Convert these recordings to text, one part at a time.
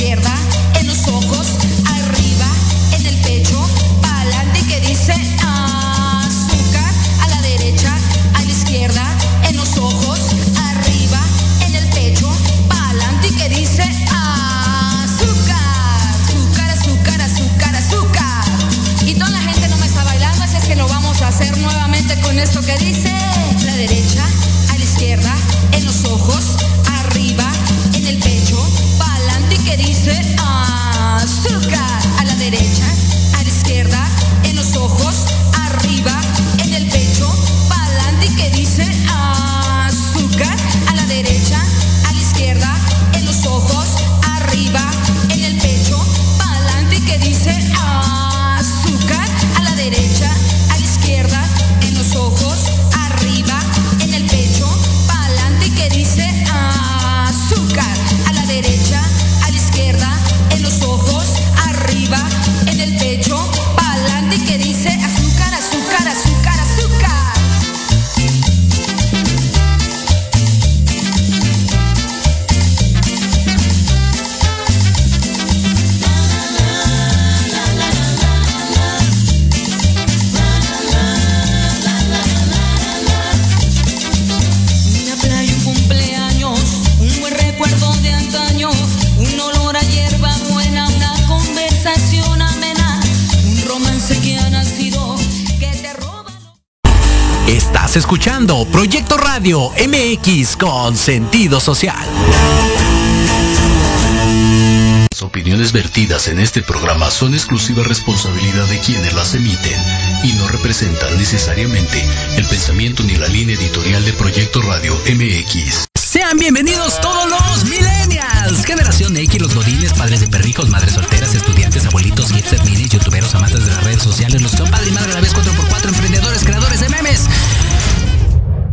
escuchando Radio MX con sentido social. Las opiniones vertidas en este programa son exclusiva responsabilidad de quienes las emiten y no representan necesariamente el pensamiento ni la línea editorial de Proyecto Radio MX. Sean bienvenidos todos los millennials, generación X, los godines, padres de perrijos, madres solteras, estudiantes, abuelitos, hipsters, minis, youtuberos, amantes de las redes sociales, los que son padre y madre a la vez 4x4, emprendedores, creadores de memes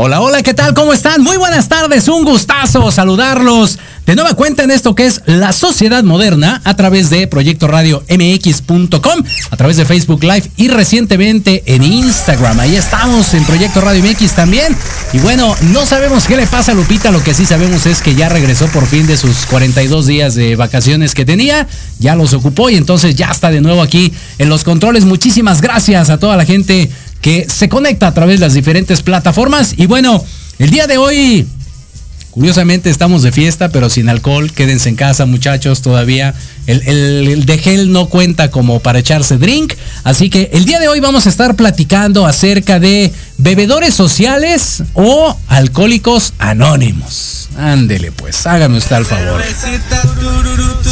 Hola, hola, ¿qué tal? ¿Cómo están? Muy buenas tardes, un gustazo saludarlos. De nueva cuenta en esto que es la sociedad moderna a través de Proyecto Radio MX.com, a través de Facebook Live y recientemente en Instagram. Ahí estamos en Proyecto Radio MX también. Y bueno, no sabemos qué le pasa a Lupita, lo que sí sabemos es que ya regresó por fin de sus 42 días de vacaciones que tenía, ya los ocupó y entonces ya está de nuevo aquí en los controles. Muchísimas gracias a toda la gente que se conecta a través de las diferentes plataformas. Y bueno, el día de hoy, curiosamente estamos de fiesta, pero sin alcohol. Quédense en casa, muchachos, todavía. El, el, de gel no cuenta como para echarse drink. Así que el día de hoy vamos a estar platicando acerca de bebedores sociales o alcohólicos anónimos. Ándele, pues, hágame usted el favor.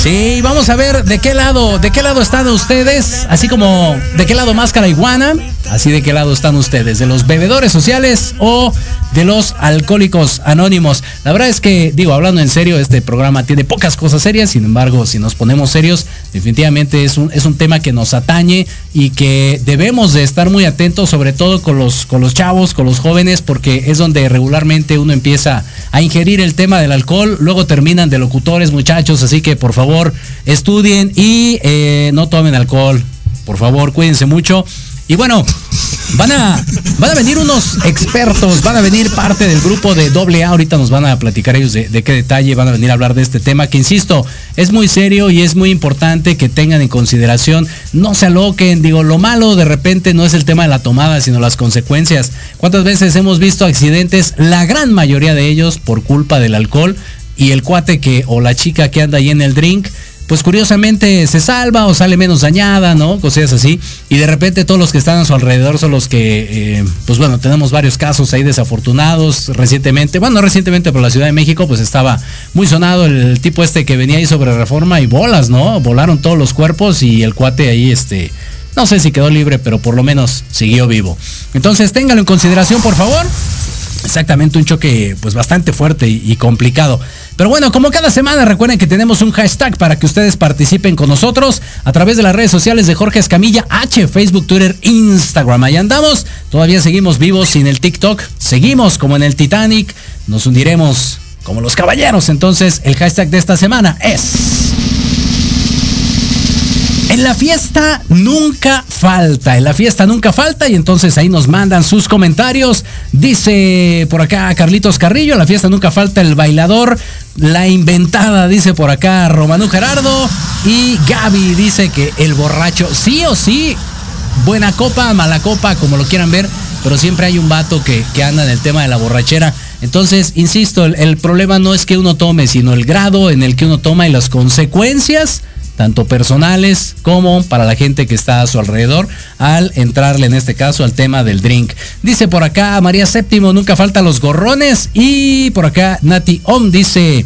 Sí, vamos a ver de qué lado, de qué lado están ustedes, así como de qué lado máscara iguana, así de qué lado están ustedes, de los bebedores sociales o de los alcohólicos anónimos. La verdad es que, digo, hablando en serio, este programa tiene pocas cosas serias, sin embargo, si nos ponemos serios, definitivamente es un, es un tema que nos atañe y que debemos de estar muy atentos, sobre todo con los, con los chavos, con los jóvenes, porque es donde regularmente uno empieza a ingerir el tema del alcohol, luego terminan de locutores, muchachos, así que por favor estudien y eh, no tomen alcohol. Por favor, cuídense mucho. Y bueno, van a, van a venir unos expertos, van a venir parte del grupo de doble A, ahorita nos van a platicar ellos de, de, qué detalle van a venir a hablar de este tema, que insisto, es muy serio y es muy importante que tengan en consideración, no se aloquen, digo, lo malo de repente no es el tema de la tomada, sino las consecuencias. ¿Cuántas veces hemos visto accidentes, la gran mayoría de ellos por culpa del alcohol y el cuate que o la chica que anda ahí en el drink? Pues curiosamente se salva o sale menos dañada, ¿no? Cosas así. Y de repente todos los que están a su alrededor son los que, eh, pues bueno, tenemos varios casos ahí desafortunados recientemente. Bueno, no recientemente, pero la Ciudad de México pues estaba muy sonado el tipo este que venía ahí sobre reforma y bolas, ¿no? Volaron todos los cuerpos y el cuate ahí, este, no sé si quedó libre, pero por lo menos siguió vivo. Entonces ténganlo en consideración, por favor. Exactamente, un choque pues bastante fuerte y, complicado. Pero bueno, como cada semana recuerden que tenemos un hashtag para que ustedes participen con nosotros a través de las redes sociales de Jorge Escamilla H, Facebook, Twitter, Instagram. Ahí andamos, todavía seguimos vivos sin el TikTok, seguimos como en el Titanic, nos hundiremos como los caballeros. Entonces el hashtag de esta semana es... En la fiesta nunca falta, en la fiesta nunca falta y entonces ahí nos mandan sus comentarios. Dice por acá Carlitos Carrillo, la fiesta nunca falta el bailador, la inventada, dice por acá Romano Gerardo y Gaby dice que el borracho, sí o sí, buena copa, mala copa, como lo quieran ver, pero siempre hay un vato que, que anda en el tema de la borrachera. Entonces, insisto, el, el problema no es que uno tome, sino el grado en el que uno toma y las consecuencias tanto personales como para la gente que está a su alrededor, al entrarle en este caso al tema del drink. Dice por acá María Séptimo, nunca falta los gorrones. Y por acá Nati Om dice,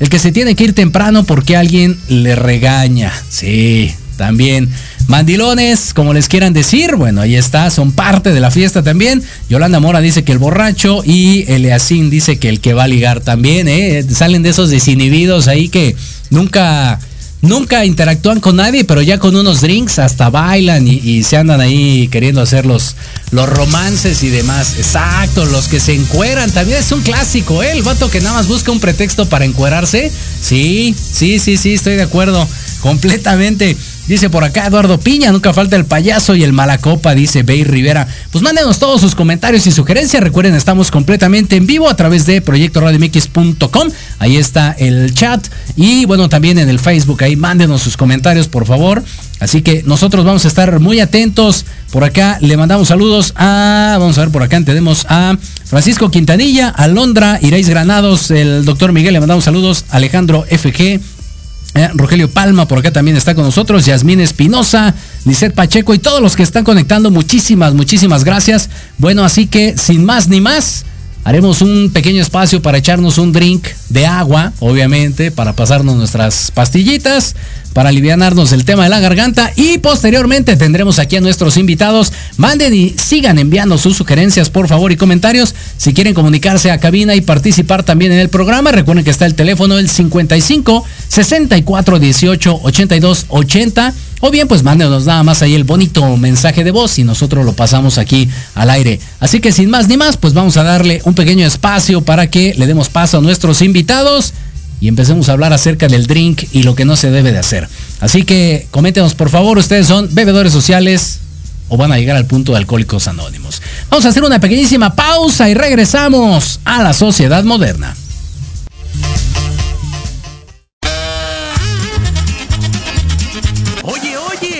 el que se tiene que ir temprano porque alguien le regaña. Sí, también. Mandilones, como les quieran decir, bueno, ahí está, son parte de la fiesta también. Yolanda Mora dice que el borracho y Eleacín dice que el que va a ligar también, ¿eh? Salen de esos desinhibidos ahí que nunca nunca interactúan con nadie, pero ya con unos drinks hasta bailan y, se andan ahí queriendo hacer los, los romances y demás. Exacto, los que se encueran. También es un clásico, ¿eh? El vato que nada más busca un pretexto para encuerarse. Sí, sí, sí, sí, estoy de acuerdo. Completamente. Dice por acá Eduardo Piña, nunca falta el payaso y el malacopa, dice Bey Rivera. Pues mándenos todos sus comentarios y sugerencias. Recuerden, estamos completamente en vivo a través de proyectoradiomx.com. Ahí está el chat. Y bueno, también en el Facebook, ahí mándenos sus comentarios, por favor. Así que nosotros vamos a estar muy atentos. Por acá le mandamos saludos a, vamos a ver, por acá tenemos a Francisco Quintanilla, Alondra, Irais Granados, el doctor Miguel, le mandamos saludos, Alejandro FG, eh, Rogelio Palma por acá también está con nosotros, Yasmín Espinosa, Lisette Pacheco y todos los que están conectando, muchísimas, muchísimas gracias. Bueno, así que sin más ni más, haremos un pequeño espacio para echarnos un drink de agua, obviamente, para pasarnos nuestras pastillitas, para aliviarnos el tema de la garganta y posteriormente tendremos aquí a nuestros invitados. Manden y sigan enviando sus sugerencias, por favor, y comentarios. Si quieren comunicarse a cabina y participar también en el programa, recuerden que está el teléfono el 55 64 18 82 80. O bien, pues mándenos nada más ahí el bonito mensaje de voz y nosotros lo pasamos aquí al aire. Así que sin más ni más, pues vamos a darle un pequeño espacio para que le demos paso a nuestros invitados y empecemos a hablar acerca del drink y lo que no se debe de hacer. Así que coméntenos por favor, ustedes son bebedores sociales o van a llegar al punto de alcohólicos anónimos. Vamos a hacer una pequeñísima pausa y regresamos a la sociedad moderna.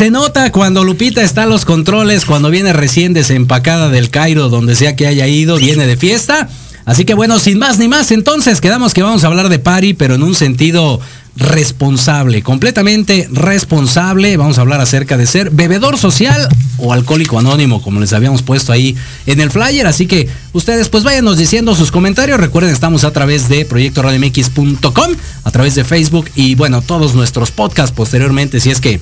Se nota cuando Lupita está a los controles, cuando viene recién desempacada del Cairo, donde sea que haya ido, viene de fiesta? Así que bueno, sin más ni más, entonces quedamos que vamos a hablar de Pari, pero en un sentido responsable, completamente responsable. Vamos a hablar acerca de ser bebedor social o alcohólico anónimo, como les habíamos puesto ahí en el flyer. Así que ustedes pues váyanos diciendo sus comentarios. Recuerden, estamos a través de proyectoradiomx.com, a través de Facebook y bueno, todos nuestros podcasts posteriormente, si es que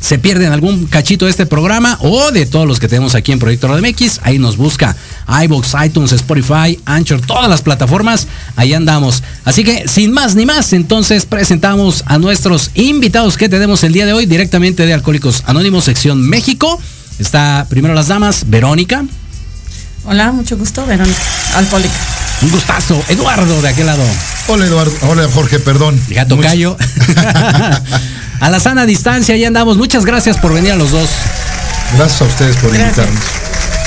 se pierden algún cachito de este programa o de todos los que tenemos aquí en Proyecto Radio MX, ahí nos busca iBox, iTunes, Spotify, Anchor, todas las plataformas, ahí andamos. Así que sin más ni más, entonces presentamos a nuestros invitados que tenemos el día de hoy directamente de Alcohólicos Anónimos, sección México. Está primero las damas, Verónica. Hola, mucho gusto, Verónica, alcohólica. Un gustazo, Eduardo de aquel lado. Hola Eduardo, hola Jorge, perdón. Gato Much- Cayo. a la sana distancia, ahí andamos. Muchas gracias por venir a los dos. Gracias a ustedes por Gracias. invitarnos.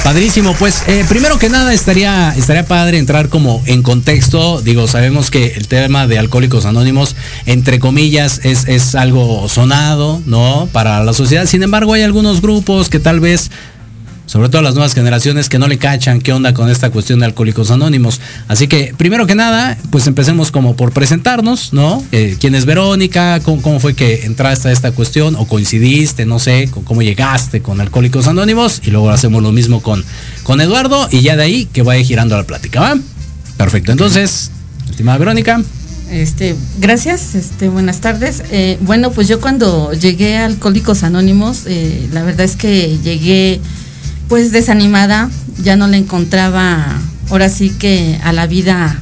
Padrísimo, pues eh, primero que nada estaría, estaría padre entrar como en contexto. Digo, sabemos que el tema de Alcohólicos Anónimos, entre comillas, es, es algo sonado, ¿no? Para la sociedad. Sin embargo, hay algunos grupos que tal vez, sobre todo las nuevas generaciones, que no le cachan qué onda con esta cuestión de Alcohólicos Anónimos. Así que, primero que nada, pues empecemos como por presentarnos, ¿no? Eh, ¿Quién es Verónica? ¿Cómo, fue que entraste a esta cuestión? ¿O coincidiste? No sé, con cómo llegaste con Alcohólicos Anónimos. Y luego hacemos lo mismo con, con Eduardo. Y ya de ahí que vaya girando la plática, ¿va? Perfecto. Entonces, estimada Verónica. Este, gracias, este, buenas tardes. Eh, bueno, pues yo cuando llegué a Alcohólicos Anónimos, eh, la verdad es que llegué pues desanimada, ya no le encontraba ahora sí que a la vida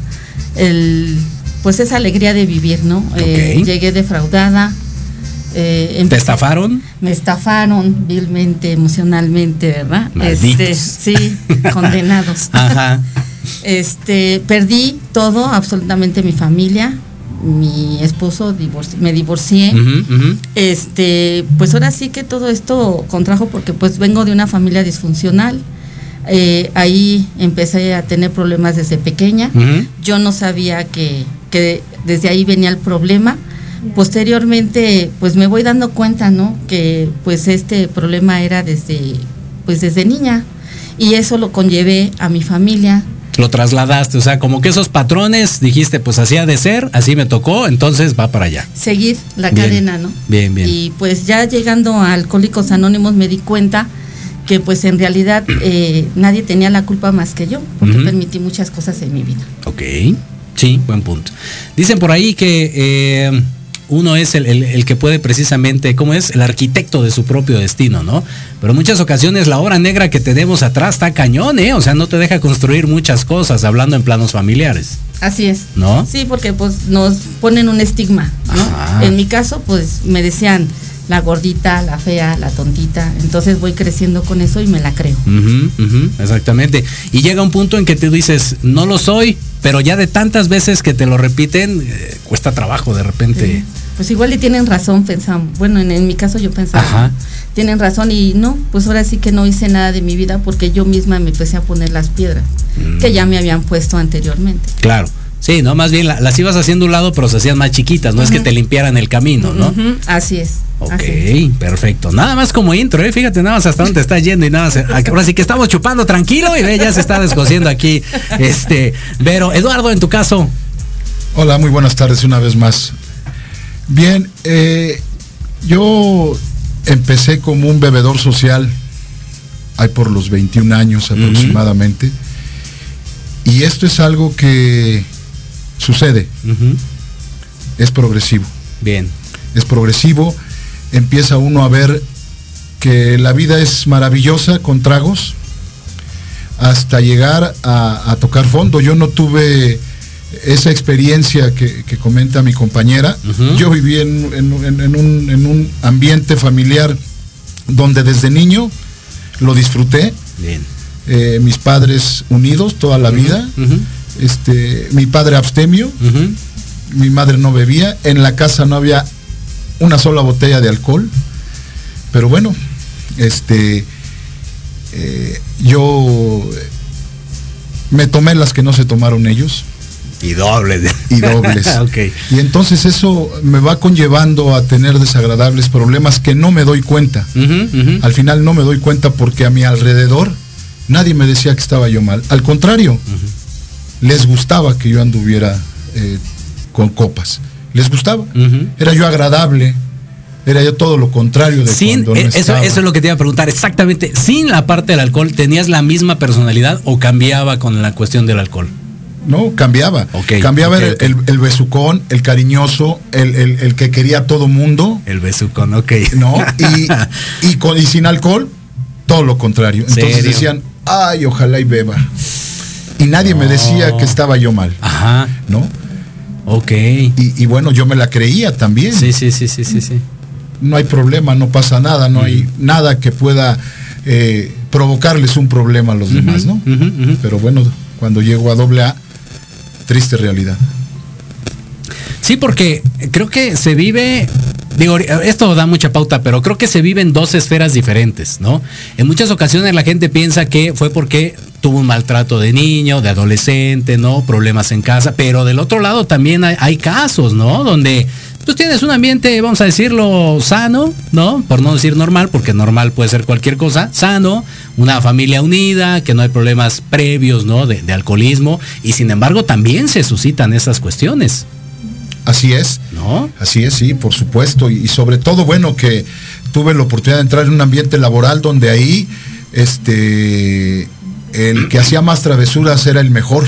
el pues esa alegría de vivir, ¿no? Eh, llegué defraudada. eh, ¿Te empecé- estafaron? Me estafaron vilmente, emocionalmente, ¿verdad? Malditos. Este, sí, condenados. Ajá. Este, perdí todo, absolutamente mi familia, mi esposo, divorci- me divorcié. Este, pues ahora sí que todo esto contrajo porque pues vengo de una familia disfuncional. Eh, ahí empecé a tener problemas desde pequeña. Yo no sabía que, que desde ahí venía el problema. Posteriormente, pues me voy dando cuenta, ¿no? Que pues este problema era desde, pues desde niña. Y eso lo conllevé a mi familia. Lo trasladaste, o sea, como que esos patrones dijiste, pues así ha de ser, así me tocó, entonces va para allá. Seguir la Bien. cadena, ¿no? Bien, bien. Y pues ya llegando a Alcohólicos Anónimos me di cuenta que pues en realidad eh, nadie tenía la culpa más que yo, porque permití muchas cosas en mi vida. Ok, sí, buen punto. Dicen por ahí que eh, uno es el, el- el que puede precisamente, ¿cómo es? El arquitecto de su propio destino, ¿no? Pero en muchas ocasiones la obra negra que tenemos atrás está cañón, ¿eh? O sea, no te deja construir muchas cosas, hablando en planos familiares, Así es. ¿no? Sí, porque pues nos ponen un estigma, ¿no? Ajá. En mi caso, pues me decían la gordita, la fea, la tontita. Entonces voy creciendo con eso y me la creo. Exactamente. Y llega un punto en que te dices, no lo soy, pero ya de tantas veces que te lo repiten, eh, cuesta trabajo de repente. Pues igual y tienen razón, pensamos. Bueno, en, en mi caso yo pensaba, Ajá. tienen razón y no, pues ahora sí que no hice nada de mi vida porque yo misma me empecé a poner las piedras Mm. que ya me habían puesto anteriormente. Claro. Sí, no, más bien la- las ibas haciendo a un lado, pero se hacían más chiquitas, no es que te limpiaran el camino, ¿no? Así es. Ok, así es. perfecto. Nada más como intro, ¿eh? Fíjate nada más hasta dónde te estás yendo y nada más. Ahora sí que estamos chupando tranquilo y ve, ya se está descosiendo aquí. Este, pero Eduardo, en tu caso, Hola, muy buenas tardes una vez más. Bien, eh, yo empecé como un bebedor social, hay por los 21 años aproximadamente, y esto es algo que sucede, es progresivo, bien. es progresivo, empieza uno a ver que la vida es maravillosa con tragos, hasta llegar a, a tocar fondo. Yo no tuve esa experiencia que, que comenta mi compañera. Yo viví en, en- en- en un, en un ambiente familiar donde desde niño lo disfruté. Bien. Eh, mis padres unidos toda la vida. Este, mi padre abstemio, mi madre no bebía, en la casa no había una sola botella de alcohol, pero bueno, este, eh, yo me tomé las que no se tomaron ellos, Y dobles. y dobles. ok. Y entonces eso me va conllevando a tener desagradables problemas que no me doy cuenta. Al final no me doy cuenta porque a mi alrededor nadie me decía que estaba yo mal. Al contrario, les gustaba que yo anduviera eh, con copas. Les gustaba. Era yo agradable. Era yo todo lo contrario de Sin, cuando no eh, eso, estaba. eso es lo que te iba a preguntar. Exactamente. Sin la parte del alcohol, ¿tenías la misma personalidad o cambiaba con la cuestión del alcohol? No, cambiaba. Cambiaba el, ok. el- el besucón, el cariñoso, el, el- el que quería a todo mundo, El besucón, ok. ¿no? Y, y, con, y sin alcohol, todo lo contrario. Entonces ¿Serio? decían, ay, ojalá y beba. Y nadie me decía que estaba yo mal, Ajá, ¿no? ok. Y, y bueno, yo me la creía también. Sí, sí, sí, sí, sí, sí. No hay problema, no pasa nada, no hay nada que pueda eh, provocarles un problema a los demás, ¿no? Pero bueno, cuando llego a doble A, triste realidad. Sí, porque creo que se vive, digo, esto da mucha pauta, pero creo que se vive en dos esferas diferentes, ¿no? En muchas ocasiones la gente piensa que fue porque tuvo un maltrato de niño, de adolescente, ¿no? Problemas en casa, pero del otro lado también hay, hay casos, ¿no? Donde tú tienes un ambiente, vamos a decirlo, sano, ¿no? Por no decir normal, porque normal puede ser cualquier cosa, sano, una familia unida, que no hay problemas previos, ¿no? De, de alcoholismo, y sin embargo también se suscitan esas cuestiones, Así es. ¿no? Así es, sí, por supuesto. Y, y sobre todo, bueno, que tuve la oportunidad de entrar en un ambiente laboral donde ahí, este, el que hacía más travesuras era el mejor,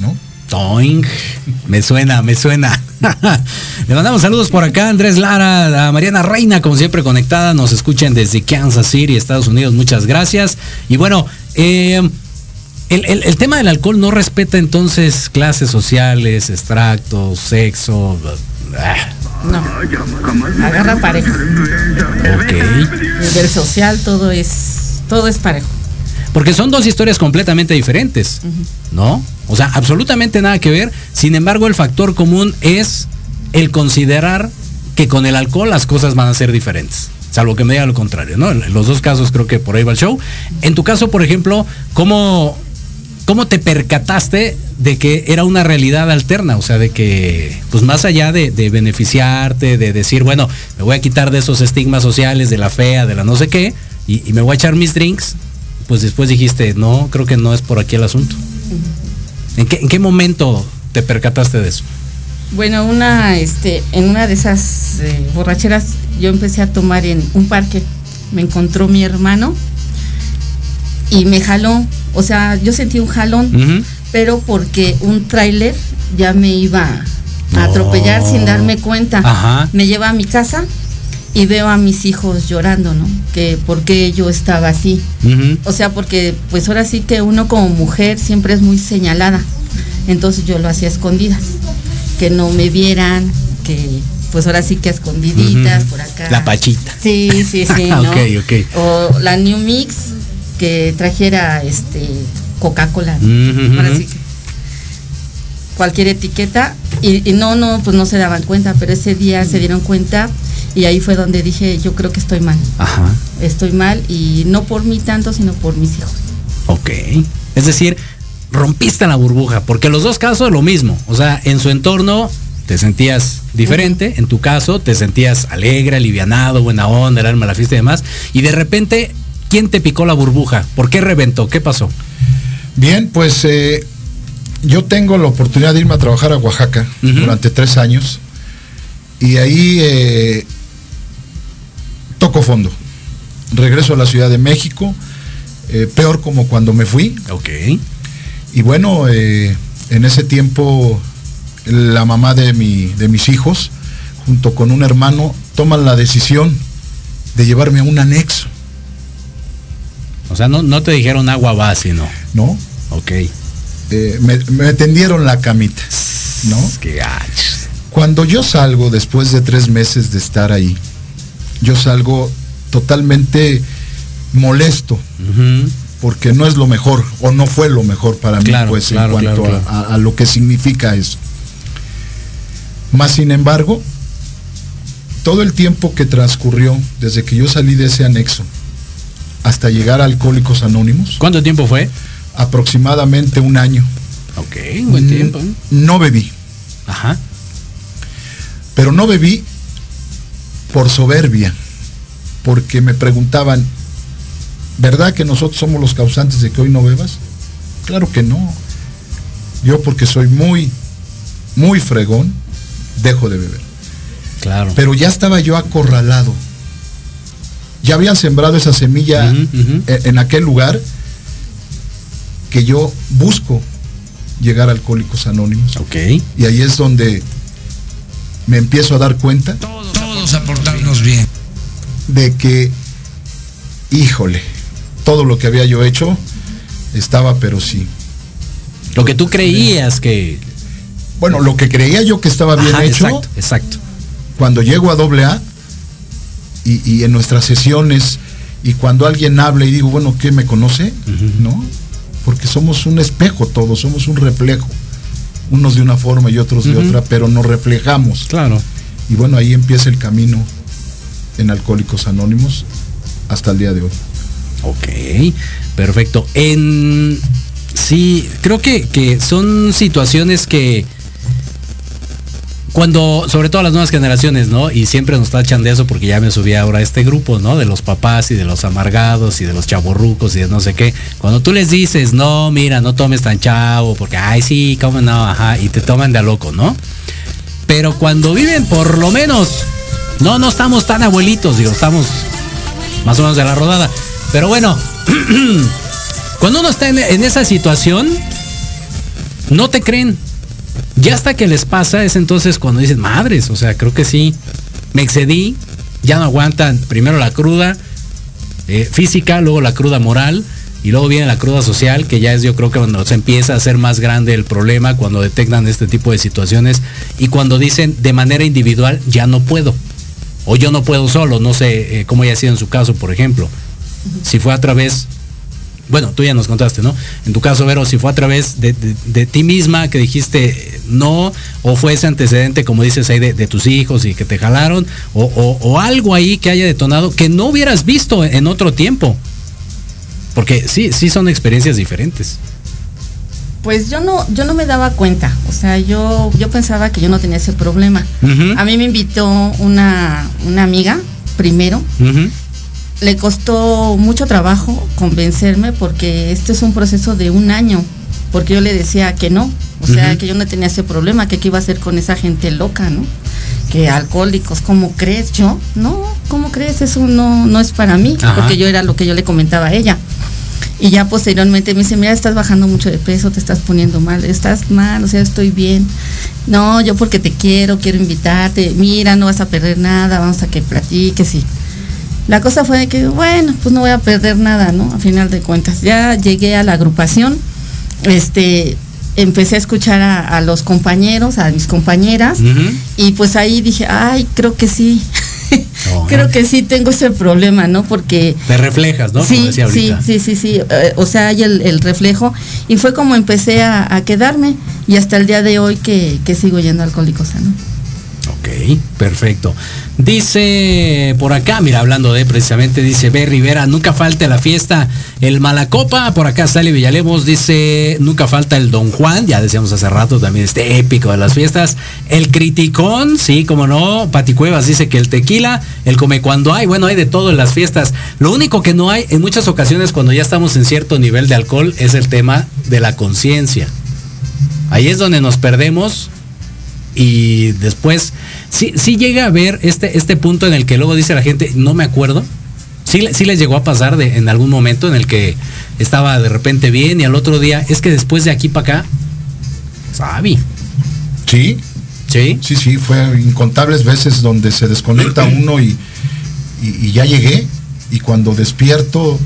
¿no? Toing. Me suena, me suena. Le mandamos saludos por acá, Andrés Lara, a Mariana Reina, como siempre conectada. Nos escuchan desde Kansas City, Estados Unidos. Muchas gracias. Y bueno, eh, el, el- el tema del alcohol no respeta entonces clases sociales, extractos, sexo. ah, No. Agarra parejo. ok. Nivel social, todo es, todo es parejo. Porque son dos historias completamente diferentes, ¿no? O sea, absolutamente nada que ver. Sin embargo, el factor común es el considerar que con el alcohol las cosas van a ser diferentes. Salvo que me diga lo contrario, ¿no? En los dos casos creo que por ahí va el show. En tu caso, por ejemplo, ¿cómo, cómo te percataste de que era una realidad alterna? O sea, de que, pues más allá de, de beneficiarte, de decir, bueno, me voy a quitar de esos estigmas sociales, de la fea, de la no sé qué, y, y me voy a echar mis drinks, pues después dijiste, no, creo que no es por aquí el asunto. ¿En qué, en qué momento te percataste de eso? Bueno, una, este, en una de esas eh, borracheras yo empecé a tomar en un parque. Me encontró mi hermano y me jaló. O sea, yo sentí un jalón, pero porque un tráiler ya me iba a atropellar sin darme cuenta. Ajá. Me lleva a mi casa y veo a mis hijos llorando, ¿no? Que por qué yo estaba así. O sea, porque pues ahora sí que uno como mujer siempre es muy señalada. Entonces yo lo hacía escondidas. Que no me vieran, que pues ahora sí que escondiditas por acá. La pachita. Sí, sí, sí, ¿no? Ok, ok. O la New Mix que trajera este Coca-Cola. ¿no? Ujú, Ahora sí que cualquier etiqueta y, y no, no, pues no se daban cuenta, pero ese día se dieron cuenta y ahí fue donde dije, yo creo que estoy mal, Ajá. estoy mal y no por mí tanto, sino por mis hijos. Ok. Es decir, rompiste la burbuja, porque los dos casos lo mismo. O sea, en su entorno te sentías diferente, en tu caso te sentías alegre, alivianado, buena onda, el alma, la fiesta y demás. Y de repente, ¿quién te picó la burbuja? ¿Por qué reventó? ¿Qué pasó? Bien, pues eh, yo tengo la oportunidad de irme a trabajar a Oaxaca durante tres años y ahí eh, toco fondo. Regreso a la Ciudad de México, eh, peor como cuando me fui. Ok. Y bueno, eh, en ese tiempo la mamá de, mi, de mis hijos, junto con un hermano, toman la decisión de llevarme a un anexo, O sea, no, no te dijeron agua va, sino. ¿no? Ok. Eh, me, me tendieron la camita, ¿no? Qué. Cuando yo salgo después de tres meses de estar ahí, yo salgo totalmente molesto porque no es lo mejor o no fue lo mejor para mí pues claro, en cuanto claro, a- A, lo que significa eso. Más sin embargo, todo el tiempo que transcurrió desde que yo salí de ese anexo hasta llegar a Alcohólicos Anónimos, ¿Cuánto tiempo fue? aproximadamente un año. Ok, buen tiempo. No bebí, Ajá. pero no bebí por soberbia, porque me preguntaban, ¿verdad que nosotros somos los causantes de que hoy no bebas? Claro que no. Yo porque soy muy, muy fregón, dejo de beber. Claro. Pero ya estaba yo acorralado. Ya habían sembrado esa semilla e- en aquel lugar que yo busco llegar a Alcohólicos Anónimos. Ok. Y ahí es donde me empiezo a dar cuenta Todos aportarnos bien. de que, híjole, todo lo que había yo hecho estaba, pero sí. Lo que tú creías que. Bueno, lo que creía yo que estaba bien Ajá, hecho, Exacto, exacto. cuando llego a doble A y, y en nuestras sesiones y cuando alguien habla y digo, bueno, ¿qué me conoce? ¿No? Porque somos un espejo todos, somos un reflejo. Unos de una forma y otros de otra, pero nos reflejamos. Claro. Y bueno, ahí empieza el camino en Alcohólicos Anónimos hasta el día de hoy. Ok, perfecto. En sí, creo que, que son situaciones que cuando, sobre todo las nuevas generaciones, ¿no? Y siempre nos tachan de eso porque ya me subí ahora a este grupo, ¿no? De los papás y de los amargados y de los chaborrucos y de no sé qué. Cuando tú les dices, no, mira, no tomes tan chavo, porque, ay, sí, cómo no, ajá, y te toman de a loco, ¿no? Pero cuando viven por lo menos, no, no estamos tan abuelitos, digo, estamos más o menos de la rodada. Pero bueno, cuando uno está en, en esa situación, no te creen. Ya hasta que les pasa es entonces cuando dicen, madres, o sea, creo que sí, me excedí, ya no aguantan primero la cruda eh, física, luego la cruda moral y luego viene la cruda social, que ya es yo creo que cuando se empieza a hacer más grande el problema, cuando detectan este tipo de situaciones y cuando dicen de manera individual, ya no puedo. O yo no puedo solo, no sé eh, cómo haya sido en su caso, por ejemplo. Si fue a través, bueno, tú ya nos contaste, ¿no? En tu caso, Vero, si fue a través de, de- de ti misma que dijiste eh, no, o fue ese antecedente, como dices ahí, de, de tus hijos y que te jalaron, o, o- o algo ahí que haya detonado que no hubieras visto en otro tiempo. Porque sí, sí son experiencias diferentes. Pues yo no, yo no me daba cuenta. O sea, yo, yo pensaba que yo no tenía ese problema. A mí me invitó una, una amiga primero. Le costó mucho trabajo convencerme porque este es un proceso de un año. Porque yo le decía que no. O sea, que yo no tenía ese problema, que qué iba a hacer con esa gente loca, ¿no? Que alcohólicos, ¿cómo crees? Yo, no, ¿cómo crees? Eso no, no es para mí. Ajá. Porque yo era lo que yo le comentaba a ella. Y ya posteriormente me dice, mira, estás bajando mucho de peso, te estás poniendo mal, estás mal, o sea, estoy bien. No, yo porque te quiero, quiero invitarte, mira, no vas a perder nada, vamos a que platiques y... La cosa fue de que, bueno, pues no voy a perder nada, ¿no? A final de cuentas. Ya llegué a la agrupación, este, empecé a escuchar a, a los compañeros, a mis compañeras, y pues ahí dije, ay, creo que sí. Oh. creo que sí tengo ese problema, ¿no? Porque Te reflejas, ¿no? Como Sí, decía sí, sí, sí, sí. eh, o sea, hay el, el reflejo. Y fue como empecé a, a quedarme. Y hasta el día de hoy que, que sigo yendo a Alcohólicos Anónimos. Perfecto. Dice por acá, mira, hablando de precisamente, dice B. Rivera, nunca falta la fiesta, el Malacopa, por acá sale Villalemos, dice, nunca falta el Don Juan, ya decíamos hace rato también este épico de las fiestas, el Criticón, sí, como no, Pati Cuevas dice que el tequila, el come cuando hay, bueno, hay de todo en las fiestas. Lo único que no hay en muchas ocasiones cuando ya estamos en cierto nivel de alcohol es el tema de la conciencia. Ahí es donde nos perdemos y después sí, sí llega a ver este, este punto en el que luego dice la gente, no me acuerdo. Sí, sí les llegó a pasar de, en algún momento en el que estaba de repente bien y al otro día, es que después de aquí para acá, sabe. Sí, ¿Sí? sí, sí, fue incontables veces donde se desconecta uno y, y- y ya llegué. Y cuando despierto,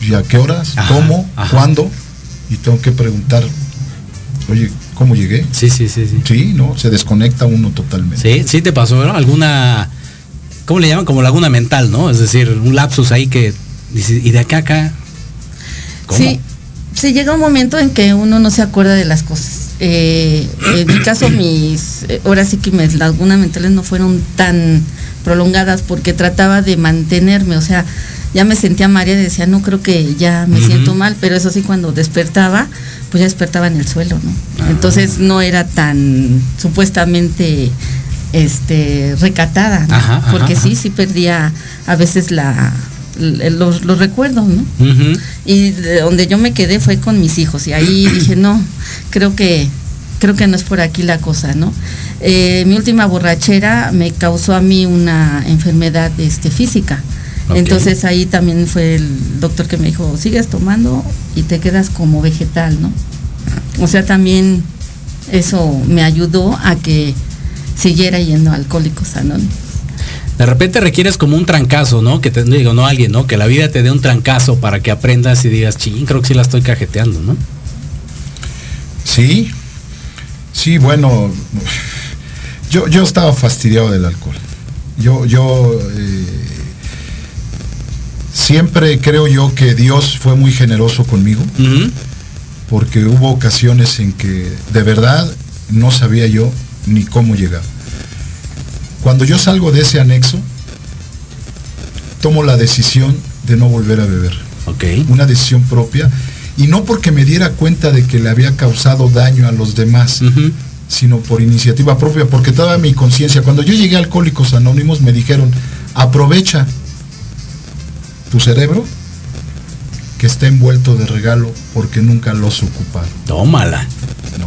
¿y a qué horas? Ajá, ¿Cómo? ajá. ¿Cuándo? Y tengo que preguntar, oye, ¿cómo llegué? Sí, sí, sí, sí. Sí, ¿no? Se desconecta uno totalmente. Sí, sí te pasó, ¿no? Alguna, ¿cómo le llaman? Como laguna mental, ¿no? Es decir, un lapsus ahí que dices, ¿y de acá a acá? ¿Cómo? Sí, sí, llega un momento en que uno no se acuerda de las cosas. Eh, en mi caso, mis, eh, ahora sí que mis lagunas mentales no fueron tan, prolongadas porque trataba de mantenerme, o sea, ya me sentía mareada y decía, no creo que ya me siento mal, pero eso sí, cuando despertaba, pues ya despertaba en el suelo, ¿no? Ah. Entonces no era tan supuestamente este recatada, ¿no? Ajá, ajá, porque sí, ajá. sí perdía a veces la, los, los recuerdos, ¿no? Y de donde yo me quedé fue con mis hijos y ahí dije, no, creo que creo que no es por aquí la cosa, ¿no? Eh, mi última borrachera me causó a mí una enfermedad este, física. Entonces ahí también fue el doctor que me dijo, sigues tomando y te quedas como vegetal, ¿no? O sea, también eso me ayudó a que siguiera yendo a Alcohólicos Anónimos. De repente requieres como un trancazo, ¿no? Que te digo, no alguien, ¿no? Que la vida te dé un trancazo para que aprendas y digas, ching, creo que sí la estoy cajeteando, ¿no? Sí, sí, bueno, yo, yo estaba fastidiado del alcohol. Yo, yo eh, siempre creo yo que Dios fue muy generoso conmigo, porque hubo ocasiones en que de verdad no sabía yo ni cómo llegar. Cuando yo salgo de ese anexo, tomo la decisión de no volver a beber. Una decisión propia y no porque me diera cuenta de que le había causado daño a los demás, sino por iniciativa propia, porque toda mi conciencia, cuando yo llegué a Alcohólicos Anónimos me dijeron, aprovecha tu cerebro que está envuelto de regalo porque nunca los ocuparon. Tómala. ¿no?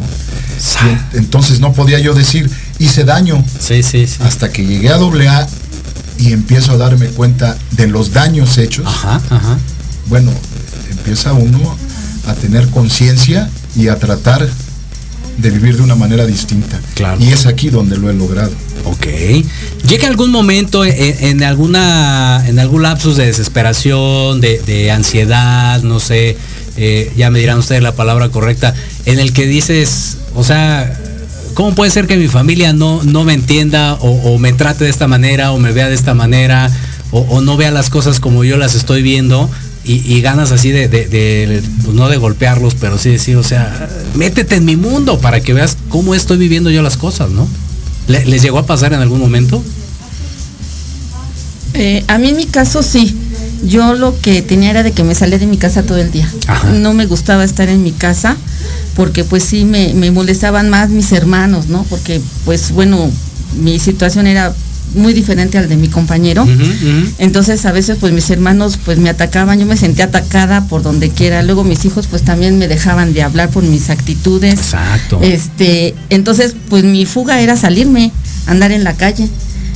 Y entonces no podía yo decir, hice daño, Sí, sí, sí. hasta que llegué a AA y empiezo a darme cuenta de los daños hechos. Ajá, ajá. bueno, empieza uno a tener conciencia y a tratar de vivir de una manera distinta. Claro. Y es aquí donde lo he logrado. Ok. ¿Llega algún momento en, en alguna en algún lapsus de desesperación, de, ansiedad, no sé, eh, ya me dirán ustedes la palabra correcta, en el que dices, o sea, ¿cómo puede ser que mi familia no, no me entienda o, me trate de esta manera o me vea de esta manera o, no vea las cosas como yo las estoy viendo? Y, ganas así de, pues no de golpearlos, pero sí decir, o sea, métete en mi mundo para que veas cómo estoy viviendo yo las cosas, ¿no? ¿Le- ¿Les llegó a pasar en algún momento? Eh, a mí en mi caso sí. Yo lo que tenía era de que me salía de mi casa todo el día. Ajá. No me gustaba estar en mi casa porque pues sí me, me molestaban más mis hermanos, ¿no? Porque pues bueno, mi situación era muy diferente al de mi compañero. Entonces a veces pues mis hermanos pues me atacaban, yo me sentía atacada por donde quiera. Luego mis hijos pues también me dejaban de hablar por mis actitudes. Exacto. Este, entonces, pues mi fuga era salirme, andar en la calle.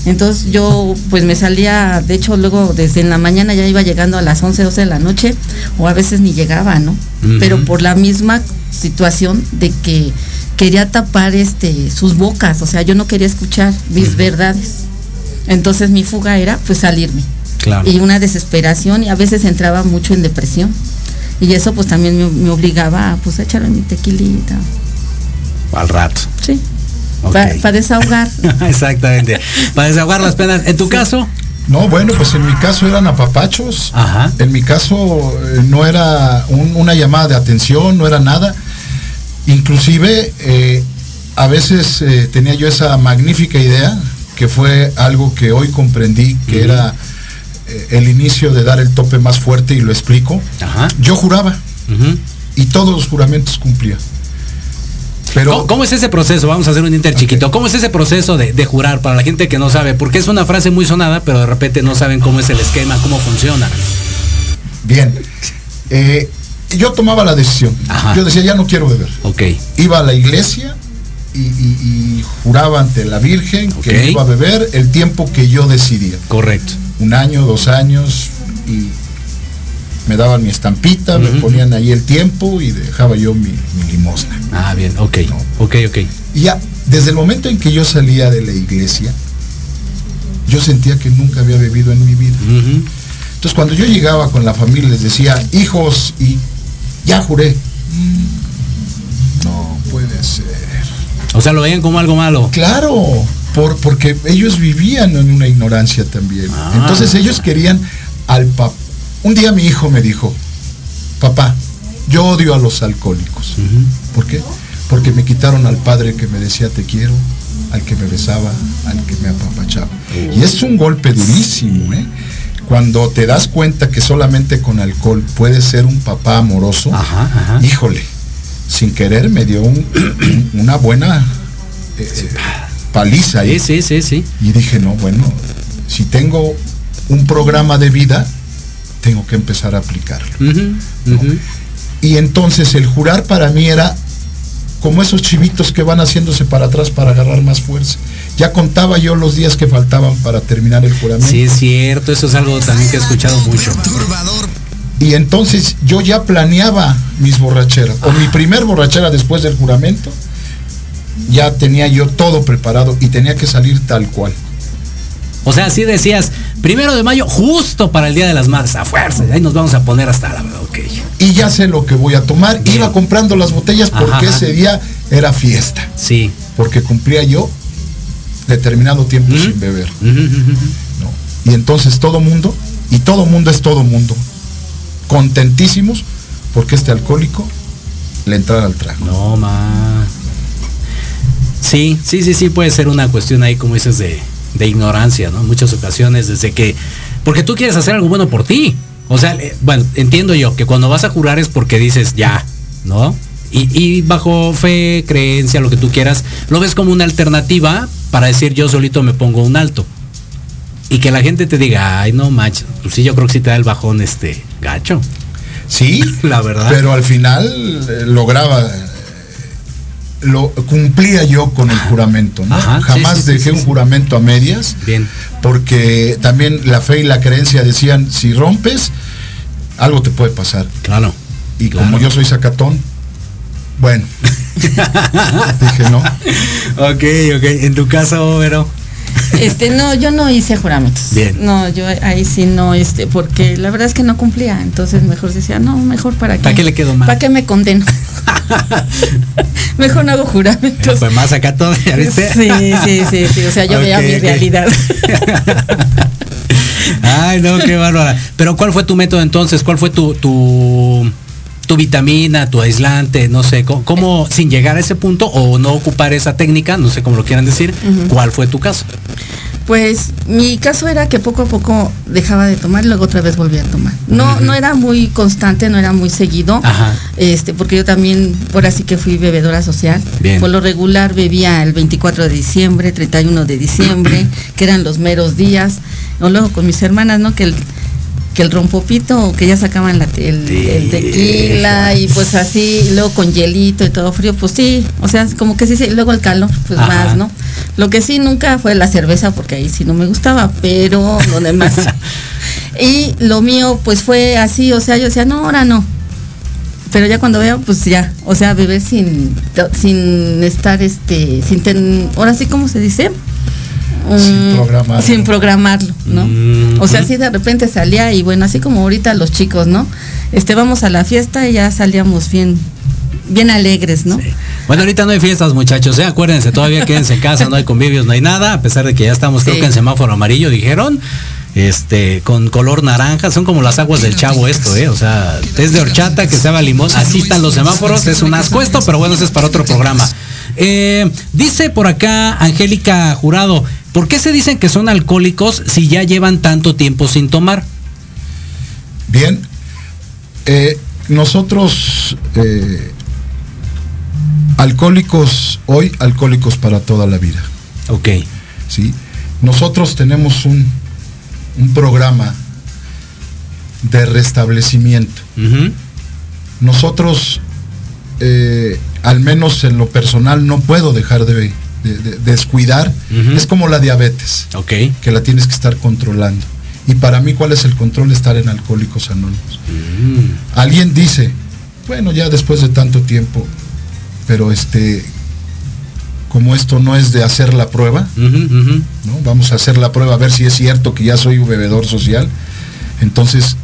Entonces yo pues me salía, de hecho luego desde en la mañana ya iba llegando a las 11, 12 de la noche o a veces ni llegaba, ¿no? Pero por la misma situación de que quería tapar este sus bocas, o sea, yo no quería escuchar mis verdades. Entonces mi fuga era pues salirme. Claro. Y una desesperación y a veces entraba mucho en depresión. Y eso pues también me, me obligaba a pues a echarme mi tequilita. Al rato. Sí. Para desahogar. Exactamente. Para desahogar las penas. En tu caso, No, bueno, pues en mi caso eran apapachos. Ajá. En mi caso eh, no era un- una llamada de atención, no era nada. Inclusive eh, a veces eh, tenía yo esa magnífica idea, que fue algo que hoy comprendí, que era eh, el inicio de dar el tope más fuerte y lo explico. Ajá. Yo juraba y todos los juramentos cumplía. Pero ¿Cómo, cómo es ese proceso? Vamos a hacer un inter chiquito. ¿Cómo es ese proceso de, de jurar para la gente que no sabe? Porque es una frase muy sonada, pero de repente no saben cómo es el esquema, cómo funciona. bien, eh, yo tomaba la decisión. Ajá. Yo decía, ya no quiero beber. Ok. iba a la iglesia y, y- y juraba ante la Virgen que no iba a beber el tiempo que yo decidía. Correcto. Un año, dos años, y me daban mi estampita, me ponían ahí el tiempo y dejaba yo mi, mi limosna. Ah, bien. Ok. Ok, ok. Y ya, desde el momento en que yo salía de la iglesia, yo sentía que nunca había bebido en mi vida. Entonces cuando yo llegaba con la familia les decía, hijos, y ya juré. "Mm, No puede ser. O sea, lo veían como algo malo. Claro, por, porque ellos vivían en una ignorancia también. Ah. Entonces ellos querían al papá. Un día mi hijo me dijo, papá, yo odio a los alcohólicos. ¿Por qué? Porque me quitaron al padre que me decía te quiero, al que me besaba, al que me apapachaba. Y es un golpe durísimo, ¿eh? Cuando te das cuenta que solamente con alcohol puedes ser un papá amoroso, Ajá, ajá. híjole, sin querer me dio un- una buena eh, paliza ahí. Sí, sí, sí, sí. Y dije, no, bueno, si tengo un programa de vida, tengo que empezar a aplicarlo. Y entonces el jurar para mí era como esos chivitos que van haciéndose para atrás para agarrar más fuerza. Ya contaba yo los días que faltaban para terminar el juramento. Sí, es cierto, eso es algo también que he escuchado mucho. Perturbador. Y entonces yo ya planeaba mis borracheras. O mi primer borrachera después del juramento, ya tenía yo todo preparado y tenía que salir tal cual. O sea, así decías, primero de mayo, justo para el Día de las Madres, a fuerza, ahí nos vamos a poner hasta la... Ok. Y ya sé lo que voy a tomar. Bien. Iba comprando las botellas porque Ajá, ese día era fiesta. Sí. Porque cumplía yo determinado tiempo sin beber. Y entonces todo mundo, y todo mundo es todo mundo, contentísimos porque este alcohólico le entrara al trago. No, ma. Sí, sí, sí, sí, puede ser una cuestión ahí, como dices, de, de ignorancia, ¿no? En muchas ocasiones, desde que. Porque tú quieres hacer algo bueno por ti. O sea, eh, bueno, entiendo yo que cuando vas a jurar es porque dices ya, ¿no? Y bajo fe, creencia, lo que tú quieras, lo ves como una alternativa para decir yo solito me pongo un alto. Y que la gente te diga, ay, no manches, pues sí, yo creo que sí te da el bajón este gacho. Sí, La verdad. pero al final eh, lograba, eh, lo cumplía yo con el juramento, ¿no? Ajá, sí, Jamás sí, sí, dejé sí, un juramento a medias, Bien. porque también la fe y la creencia decían, si rompes, algo te puede pasar. Claro. Y Claro. como yo soy sacatón, bueno, dije no. Ok, ok. En tu caso, Vero. Este, no, yo no hice juramentos. Bien. No, yo ahí sí no, este, porque la verdad es que no cumplía. Entonces mejor decía, no, mejor para qué. ¿Para qué le quedo mal? ¿Para qué me condeno? mejor no hago juramentos. Pues más acá todavía, ¿viste? Sí, sí, sí, sí. O sea, yo veía mi realidad. Ay, no, qué bárbara. Pero ¿cuál fue tu método entonces? ¿Cuál fue tu, tu, tu vitamina, tu aislante? No sé, ¿cómo, cómo, sin llegar a ese punto o no ocupar esa técnica, no sé cómo lo quieran decir, cuál fue tu caso? Pues mi caso era que poco a poco dejaba de tomar y luego otra vez volvía a tomar. No, no era muy constante, no era muy seguido. Ajá. Este, porque yo también, por así que fui bebedora social. Bien. Por lo regular bebía el 24 de diciembre, 31 de diciembre, que eran los meros días. O luego con mis hermanas, ¿no? Que el, que el rompopito, que ya sacaban la- el, el tequila y pues así, y luego con hielito y todo frío, pues sí, o sea, como que sí, sí, luego el calor, pues Ajá. más, ¿no? Lo que sí nunca fue la cerveza, porque ahí sí no me gustaba, pero lo demás. y lo mío, pues fue así, o sea, yo decía, no, ahora no. Pero ya cuando veo, pues ya, o sea, beber sin, sin estar, este, sin ten, ahora sí, ¿cómo se dice? Sin Mm, programarlo. Sin programarlo, ¿no? Mm, O sea, así de repente salía y bueno, así como ahorita los chicos, ¿no? Este, vamos a la fiesta y ya salíamos bien, bien alegres, ¿no? Bueno, ahorita no hay fiestas, muchachos, ¿eh? acuérdense, todavía quédense en casa, no hay convivios, no hay nada, a pesar de que ya estamos, creo que en semáforo amarillo, dijeron, este, con color naranja, son como las aguas del chavo esto, ¿eh? O sea, es de horchata, que sabe a limón, así están los semáforos, es un asco esto, pero bueno, eso es para otro programa. Eh, dice por acá Angélica Jurado, ¿por qué se dicen que son alcohólicos si ya llevan tanto tiempo sin tomar? Bien, eh, nosotros eh, alcohólicos hoy, alcohólicos para toda la vida. Ok. ¿sí? Nosotros tenemos un, un programa de restablecimiento. Nosotros, eh, al menos en lo personal, no puedo dejar de, de- de descuidar. Es como la diabetes, Ok. que la tienes que estar controlando. Y para mí, ¿cuál es el control? Estar en Alcohólicos Anónimos. Mm. Alguien dice, bueno, ya después de tanto tiempo, pero este, como esto no es de hacer la prueba. ¿no? Vamos a hacer la prueba a ver si es cierto que ya soy un bebedor social. Entonces,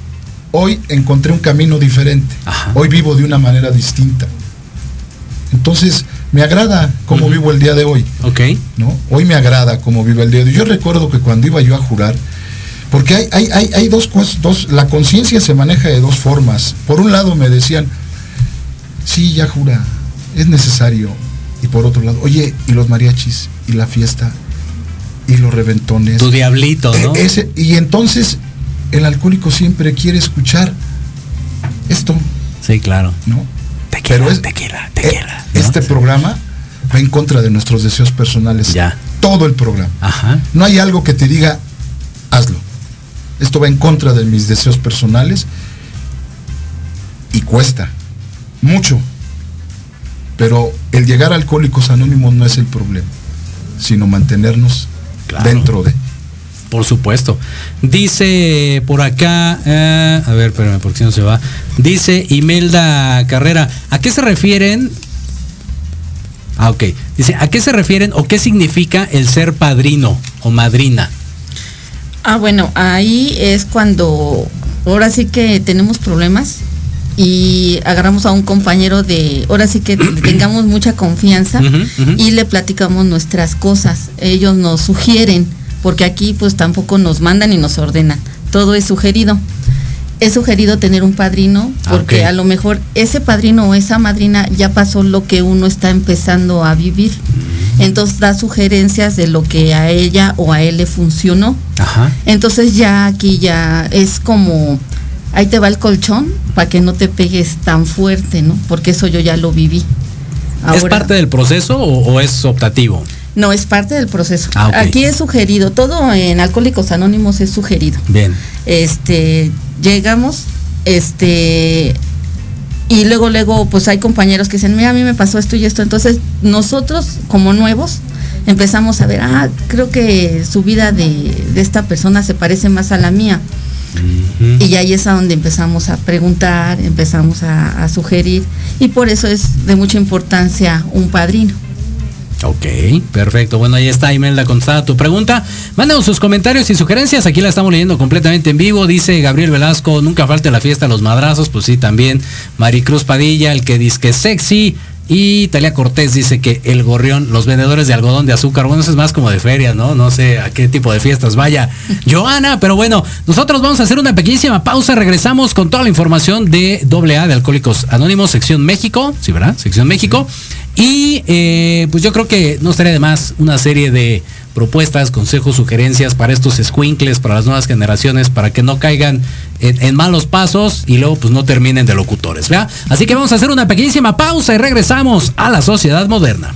hoy encontré un camino diferente. Ajá. Hoy vivo de una manera distinta. Entonces, me agrada cómo vivo el día de hoy, Ok. ¿no? Hoy me agrada cómo vivo el día de hoy. Yo recuerdo que cuando iba yo a jurar, porque hay, hay, hay, hay dos cosas, dos, la conciencia se maneja de dos formas. Por un lado me decían, sí, ya jura, es necesario, Y por otro lado, oye, y los mariachis, y la fiesta, y los reventones. Tu diablito, ¿no? E- ese- y entonces el alcohólico siempre quiere escuchar esto, Sí, claro. ¿no? Tequila, Pero es- tequila, eh, tequila. ¿no? Este programa va en contra de nuestros deseos personales. Ya. Todo el programa. Ajá. No hay algo que te diga, hazlo. Esto va en contra de mis deseos personales y cuesta mucho. Pero el llegar a Alcohólicos Anónimos no es el problema, sino mantenernos Claro. dentro de. Por supuesto. Dice por acá, eh, a ver, espérame, porque si no se va. Dice Imelda Carrera, ¿a qué se refieren? Ah, ok. Dice, ¿a qué se refieren o qué significa el ser padrino o madrina? Ah, bueno, ahí es cuando ahora sí que tenemos problemas y agarramos a un compañero de, ahora sí que tengamos mucha confianza y le platicamos nuestras cosas. Ellos nos sugieren, porque aquí pues tampoco nos mandan y nos ordenan, todo es sugerido. Es sugerido tener un padrino Ah, porque a lo mejor ese padrino o esa madrina ya pasó lo que uno está empezando a vivir. Mm. Entonces da sugerencias de lo que a ella o a él le funcionó. Ajá. Entonces ya aquí ya es como, ahí te va el colchón para que no te pegues tan fuerte, ¿no? Porque eso yo ya lo viví. ¿Es parte del proceso o, o es optativo? No, es parte del proceso. Ah. Aquí es sugerido, todo en Alcohólicos Anónimos es sugerido. Bien. Este, llegamos, este, y luego, luego, pues hay compañeros que dicen, mira, a mí me pasó esto y esto. Entonces, nosotros, como nuevos, empezamos a ver, ah, creo que su vida de, de esta persona se parece más a la mía. Y ahí es a donde empezamos a preguntar, empezamos a, a sugerir, y por eso es de mucha importancia un padrino. Ok, perfecto. Bueno, ahí está Imelda contestada tu pregunta. Mándanos sus comentarios y sugerencias. Aquí la estamos leyendo completamente en vivo. Dice Gabriel Velasco, nunca falte la fiesta los madrazos. Pues sí, también. Maricruz Padilla, el que dice que sexy. Y Talia Cortés dice que el gorrión, los vendedores de algodón de azúcar, bueno, eso es más como de feria, ¿no? No sé a qué tipo de fiestas vaya. Joana, pero bueno, nosotros vamos a hacer una pequeñísima pausa. Regresamos con toda la información de AA de Alcohólicos Anónimos, sección México, sí, ¿verdad? Sección México. Y eh, pues yo creo que no estaría de más una serie de propuestas, consejos, sugerencias para estos squinkles, para las nuevas generaciones, para que no caigan en, en malos pasos y luego pues no terminen de locutores, ¿verdad? Así que vamos a hacer una pequeñísima pausa y regresamos a la sociedad moderna.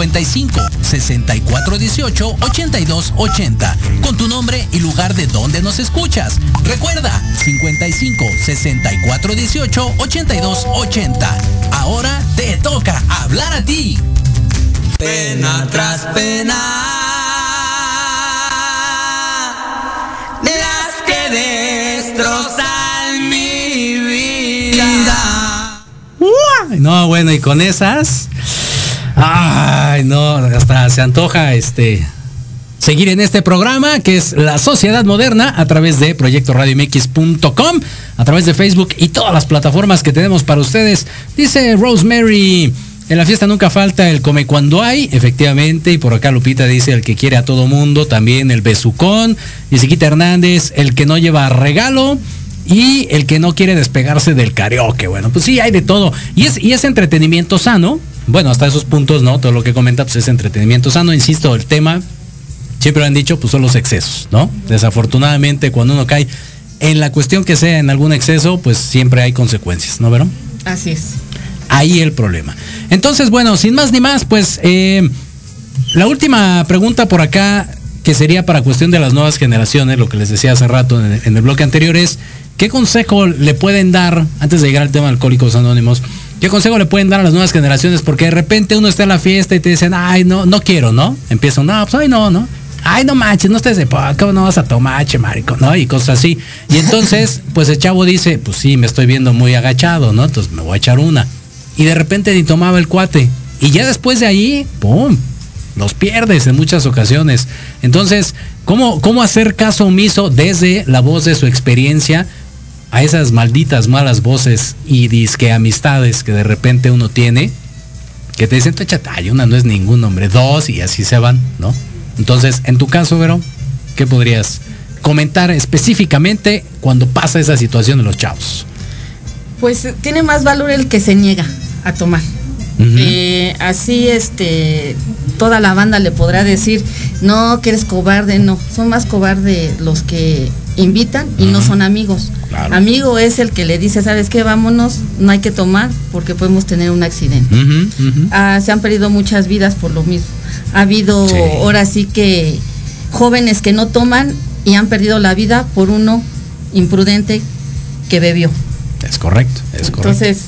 55 64 18 82 80 con tu nombre y lugar de donde nos escuchas. Recuerda 55 64 18 82 80. Ahora te toca hablar a ti. Pena tras pena. Las que destrozan mi vida. No, bueno, y con esas. No, hasta se antoja este seguir en este programa que es La Sociedad Moderna a través de proyectoradiomx.com, a través de Facebook y todas las plataformas que tenemos para ustedes. Dice Rosemary, en la fiesta nunca falta el come cuando hay, efectivamente, y por acá Lupita dice el que quiere a todo mundo, también el besucón, y Siquita Hernández, el que no lleva regalo. Y el que no quiere despegarse del karaoke. Bueno, pues sí, hay de todo. Y es, y es entretenimiento sano. Bueno, hasta esos puntos, ¿no? Todo lo que comenta, pues es entretenimiento sano. Insisto, el tema, siempre lo han dicho, pues son los excesos, ¿no? Desafortunadamente, cuando uno cae en la cuestión que sea en algún exceso, pues siempre hay consecuencias, ¿no, Verón? Así es. Ahí el problema. Entonces, bueno, sin más ni más, pues eh, la última pregunta por acá, que sería para cuestión de las nuevas generaciones, lo que les decía hace rato en el, en el bloque anterior, es ¿qué consejo le pueden dar, antes de llegar al tema de Alcohólicos Anónimos, qué consejo le pueden dar a las nuevas generaciones? Porque de repente uno está en la fiesta y te dicen, ay, no, no quiero, ¿no? Empiezan, no, pues ay, no, ¿no? Ay, no manches, no estés de poco, no vas a tomar, che, marico, ¿no? Y cosas así. Y entonces, pues el chavo dice, pues sí, me estoy viendo muy agachado, ¿no? Entonces me voy a echar una. Y de repente ni tomaba el cuate. Y ya después de ahí, ¡pum! Los pierdes en muchas ocasiones. Entonces, ¿cómo, cómo hacer caso omiso desde la voz de su experiencia a esas malditas malas voces y disque amistades que de repente uno tiene? Que te dicen, tú échate, ay, una no es ningún hombre, dos y así se van, ¿no? Entonces, en tu caso, Vero, ¿qué podrías comentar específicamente cuando pasa esa situación de los chavos? Pues tiene más valor el que se niega a tomar. Eh, así este toda la banda le podrá decir no que eres cobarde no son más cobardes los que invitan y no son amigos Claro. amigo es el que le dice sabes qué vámonos no hay que tomar porque podemos tener un accidente. Ah, se han perdido muchas vidas por lo mismo ha habido Sí. ahora sí que jóvenes que no toman y han perdido la vida por uno imprudente que bebió Es correcto, es correcto. entonces,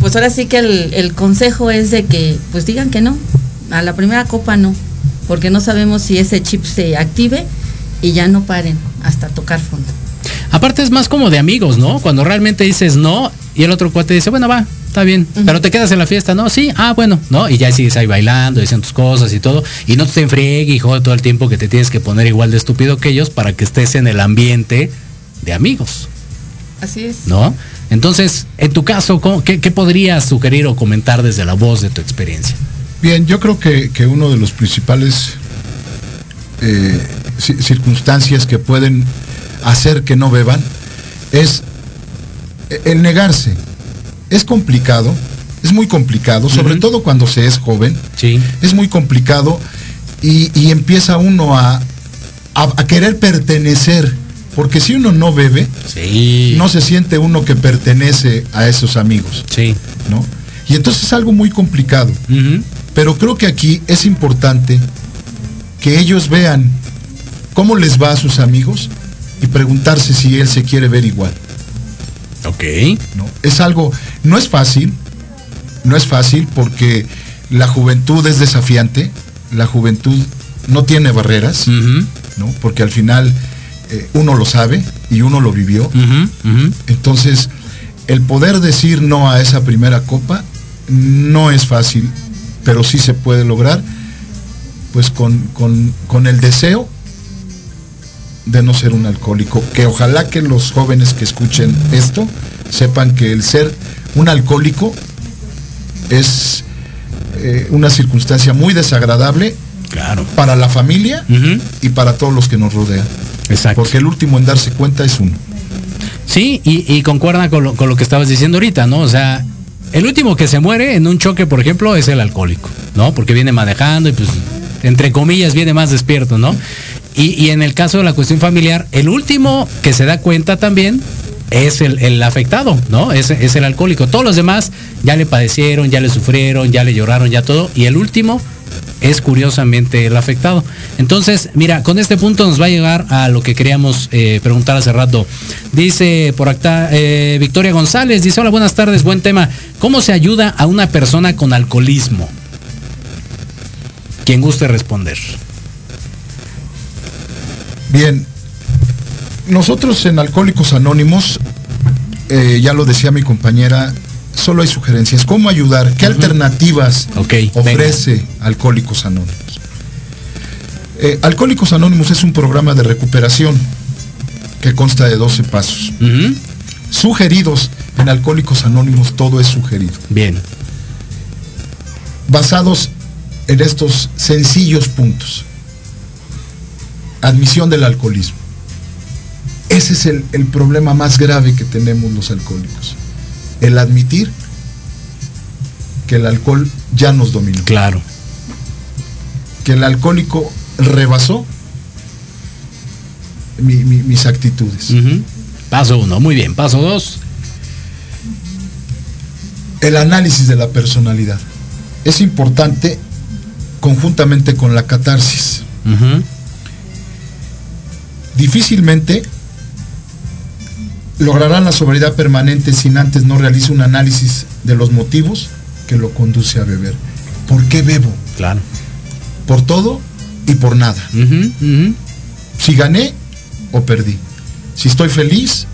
pues ahora sí que el, el consejo es de que pues digan que no. A la primera copa no, porque no sabemos si ese chip se active y ya no paren hasta tocar fondo. Aparte es más como de amigos, ¿no? Cuando realmente dices no y el otro cuate dice, bueno, va, está bien, pero te quedas en la fiesta, ¿no? Sí, ah, bueno, ¿no? Y ya sigues ahí bailando, diciendo tus cosas y todo, y no te enfriegue y jode todo el tiempo que te tienes que poner igual de estúpido que ellos para que estés en el ambiente de amigos, Así es. ¿no? Entonces, en tu caso, ¿cómo- qué, qué podrías sugerir o comentar desde la voz de tu experiencia? Bien, yo creo que, que uno de los principales eh, circunstancias que pueden hacer que no beban es e- el negarse. Es complicado, es muy complicado, sobre todo cuando se es joven, Sí. es muy complicado y, y empieza uno a, a- a querer pertenecer, porque si uno no bebe, Sí. no se siente uno que pertenece a esos amigos, Sí. ¿no? Y entonces es algo muy complicado. Pero creo que aquí es importante que ellos vean cómo les va a sus amigos y preguntarse si él se quiere ver igual. Ok. ¿no? Es algo, no es fácil, no es fácil porque la juventud es desafiante, la juventud no tiene barreras. ¿no? porque al final eh, uno lo sabe y uno lo vivió. Entonces, el poder decir no a esa primera copa no es fácil, pero sí se puede lograr, pues con, con- con el deseo de no ser un alcohólico. Que ojalá que los jóvenes que escuchen esto sepan que el ser un alcohólico es eh, una circunstancia muy desagradable Claro. para la familia y para todos los que nos rodean. Exacto. Porque el último en darse cuenta es uno. Sí, y, y concuerda con lo, con lo que estabas diciendo ahorita, ¿no? O sea, el último que se muere en un choque, por ejemplo, es el alcohólico, ¿no? Porque viene manejando y pues, entre comillas, viene más despierto, ¿no? Y, en el caso de la cuestión familiar, el último que se da cuenta también es el, afectado, ¿no? Es, es el alcohólico. Todos los demás ya le padecieron, ya le sufrieron, ya le lloraron, ya todo. Y el último es curiosamente el afectado. Entonces, mira, con este punto nos va a llegar a lo que queríamos eh, preguntar hace rato. Dice por acá eh, Victoria González, dice, hola, buenas tardes, buen tema. ¿Cómo se ayuda a una persona con alcoholismo? Quien guste responder. Bien, nosotros en Alcohólicos Anónimos, eh, ya lo decía mi compañera, solo hay sugerencias. ¿Cómo ayudar? ¿Qué alternativas ofrece Alcohólicos Anónimos? Eh, Alcohólicos Anónimos es un programa de recuperación que consta de 12 pasos. Sugeridos en Alcohólicos Anónimos, todo es sugerido. Bien. Basados en estos sencillos puntos. Admisión del alcoholismo. Ese es el, el problema más grave que tenemos los alcohólicos. El admitir que el alcohol ya nos dominó. Claro. Que el alcohólico rebasó mi- mi- mis actitudes. Paso uno, muy bien. Paso dos. El análisis de la personalidad. Es importante conjuntamente con la catarsis. Difícilmente lograrán la sobriedad permanente sin antes no realice un análisis de los motivos que lo conduce a beber. ¿Por qué bebo? Claro. Por todo y por nada. Si gané o perdí. Si estoy feliz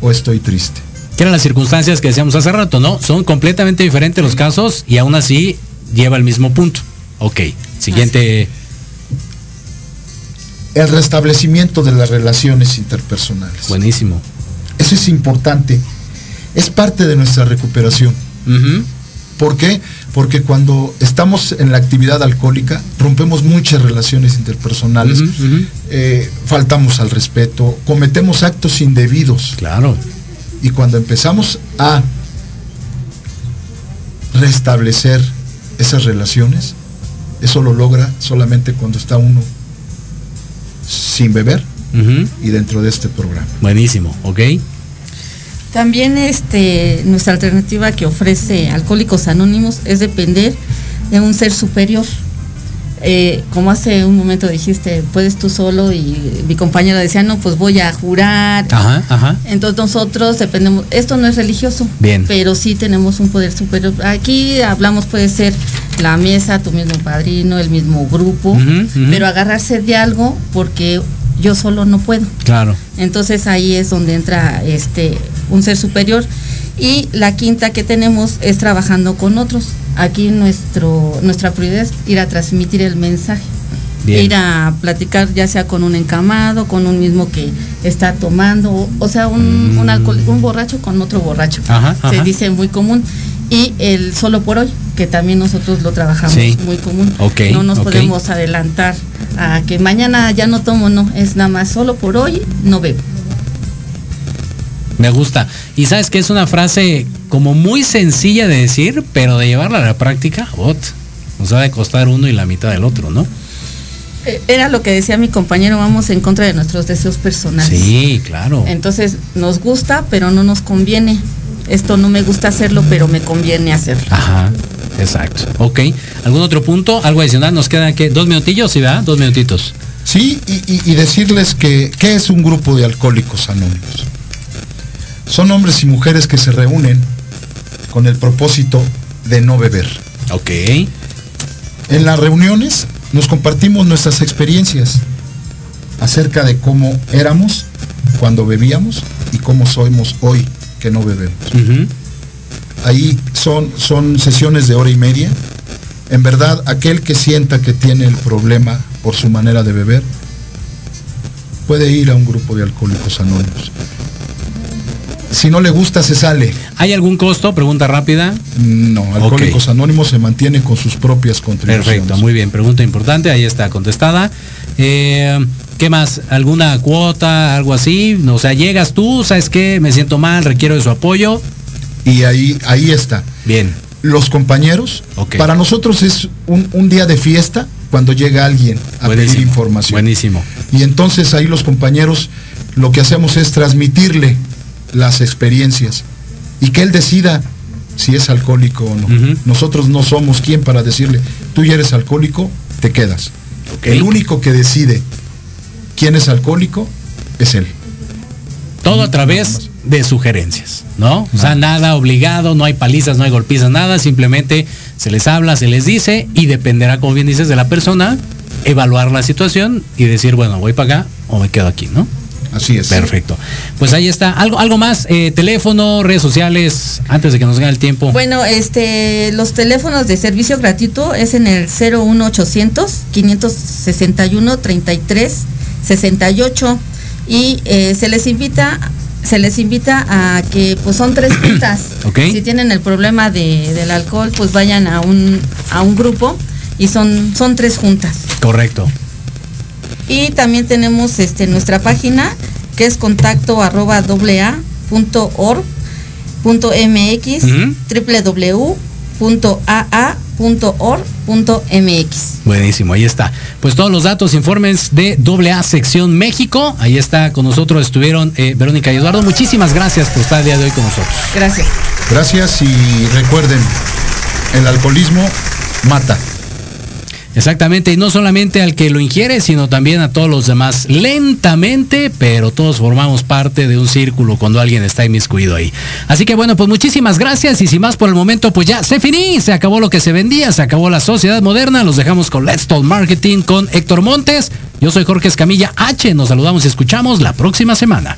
o estoy triste. Que eran las circunstancias que decíamos hace rato, ¿no? Son completamente diferentes los casos y aún así lleva el mismo punto. Ok. Siguiente. El restablecimiento de las relaciones interpersonales. Buenísimo. Eso es importante. Es parte de nuestra recuperación. ¿Por qué? Porque cuando estamos en la actividad alcohólica, rompemos muchas relaciones interpersonales, eh, faltamos al respeto, cometemos actos indebidos. Claro. Y cuando empezamos a restablecer esas relaciones, eso lo logra solamente cuando está uno sin beber y dentro de este programa. Buenísimo. Ok. También este, nuestra alternativa que ofrece Alcohólicos Anónimos es depender de un ser superior. Eh, como hace un momento dijiste, puedes tú solo y mi compañero decía, no, pues voy a jurar. Ajá, ajá. Entonces nosotros dependemos, esto no es religioso, Bien. pero sí tenemos un poder superior. Aquí hablamos puede ser la mesa, tu mismo padrino, el mismo grupo, pero agarrarse de algo porque yo solo no puedo. Claro. Entonces ahí es donde entra este un ser superior. Y la quinta que tenemos es trabajando con otros. Aquí nuestro, nuestra prioridad es ir a transmitir el mensaje. Bien. Ir a platicar ya sea con un encamado, con un mismo que está tomando, o, sea, un, Mm. un, alcohol- un borracho con otro borracho. Ajá, Se ajá. dice muy común. Y el solo por hoy, que también nosotros lo trabajamos Sí. muy común. No nos podemos adelantar a que mañana ya no tomo, no, es nada más solo por hoy no bebo. Me gusta. Y sabes que es una frase como muy sencilla de decir, pero de llevarla a la práctica, ot, nos va a costar uno y la mitad del otro, ¿no? Eh, Era lo que decía mi compañero, vamos en contra de nuestros deseos personales. Sí, claro. Entonces nos gusta, pero no nos conviene. Esto no me gusta hacerlo, pero me conviene hacerlo. Ajá, exacto. Ok. ¿Algún otro punto? ¿Algo adicional? Nos quedan que dos minutillos, ¿sí, verdad? Dos minutitos. Sí, y, y- y decirles que ¿qué es un grupo de alcohólicos anónimos? Son hombres y mujeres que se reúnen con el propósito de no beber. Ok. En las reuniones nos compartimos nuestras experiencias acerca de cómo éramos cuando bebíamos y cómo somos hoy que no bebemos. Ahí son, son sesiones de hora y media. En verdad, aquel que sienta que tiene el problema por su manera de beber, puede ir a un grupo de alcohólicos anónimos. Si no le gusta, se sale. ¿Hay algún costo? Pregunta rápida. No, Alcohólicos Anónimos se mantiene con sus propias contribuciones. Perfecto, muy bien. Pregunta importante, ahí está contestada. Eh, ¿Qué más? ¿Alguna cuota, algo así? O sea, llegas tú, ¿sabes qué? Me siento mal, requiero de su apoyo. Y ahí, ahí está. Bien. Los compañeros, Ok. para nosotros es un, un día de fiesta cuando llega alguien a pedir información. Buenísimo. Y entonces ahí los compañeros lo que hacemos es transmitirle las experiencias y que él decida si es alcohólico o no. Nosotros no somos quien para decirle, tú ya eres alcohólico, te quedas. El único que decide quién es alcohólico es él. Todo a través de sugerencias, ¿no? O sea, nada obligado, no hay palizas, no hay golpizas, nada, simplemente se les habla, se les dice y dependerá, como bien dices, de la persona, evaluar la situación y decir, bueno, voy para acá o me quedo aquí, ¿no? Así es. Perfecto. Pues ahí está. Algo, algo más, eh, teléfono, redes sociales, antes de que nos gane el tiempo. Bueno, este, los teléfonos de servicio gratuito es en el 01800 561 33 68 y eh, se les invita se les invita a que pues son tres juntas. Ok. Si tienen el problema de, del alcohol, pues vayan a un a un grupo y son son tres juntas. Correcto. Y también tenemos este nuestra página que es contacto arroba doble a punto org punto mx Ujú. www.aa.org.mx. Buenísimo, ahí está. Pues todos los datos, informes de AA Sección México. Ahí está con nosotros, estuvieron eh, Verónica y Eduardo. Muchísimas gracias por estar el día de hoy con nosotros. Gracias. Gracias y recuerden, el alcoholismo mata. Exactamente, y no solamente al que lo ingiere, sino también a todos los demás. Lentamente, pero todos formamos parte de un círculo cuando alguien está inmiscuido ahí. Así que bueno, pues muchísimas gracias y sin más por el momento, pues ya se finí, se acabó lo que se vendía, se acabó la sociedad moderna. Los dejamos con Let's Talk Marketing con Héctor Montes. Yo soy Jorge Escamilla H. Nos saludamos y escuchamos la próxima semana.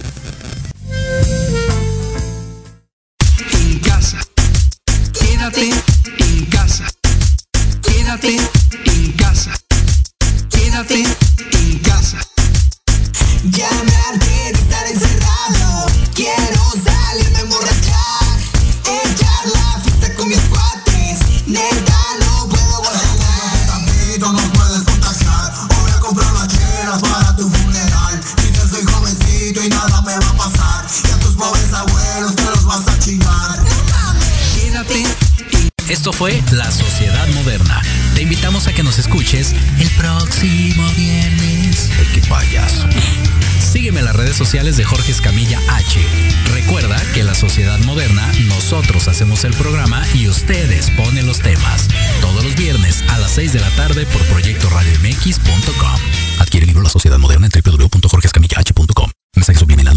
Fue La Sociedad Moderna. Te invitamos a que nos escuches el próximo viernes. Qué payaso. Sígueme en las redes sociales de Jorge Escamilla H. Recuerda que La Sociedad Moderna, nosotros hacemos el programa y ustedes ponen los temas. Todos los viernes a las 6 de la tarde por proyectoradiomx.com. Adquiere el libro La Sociedad Moderna en www.jorgeescamillah.com. Mensaje subliminal.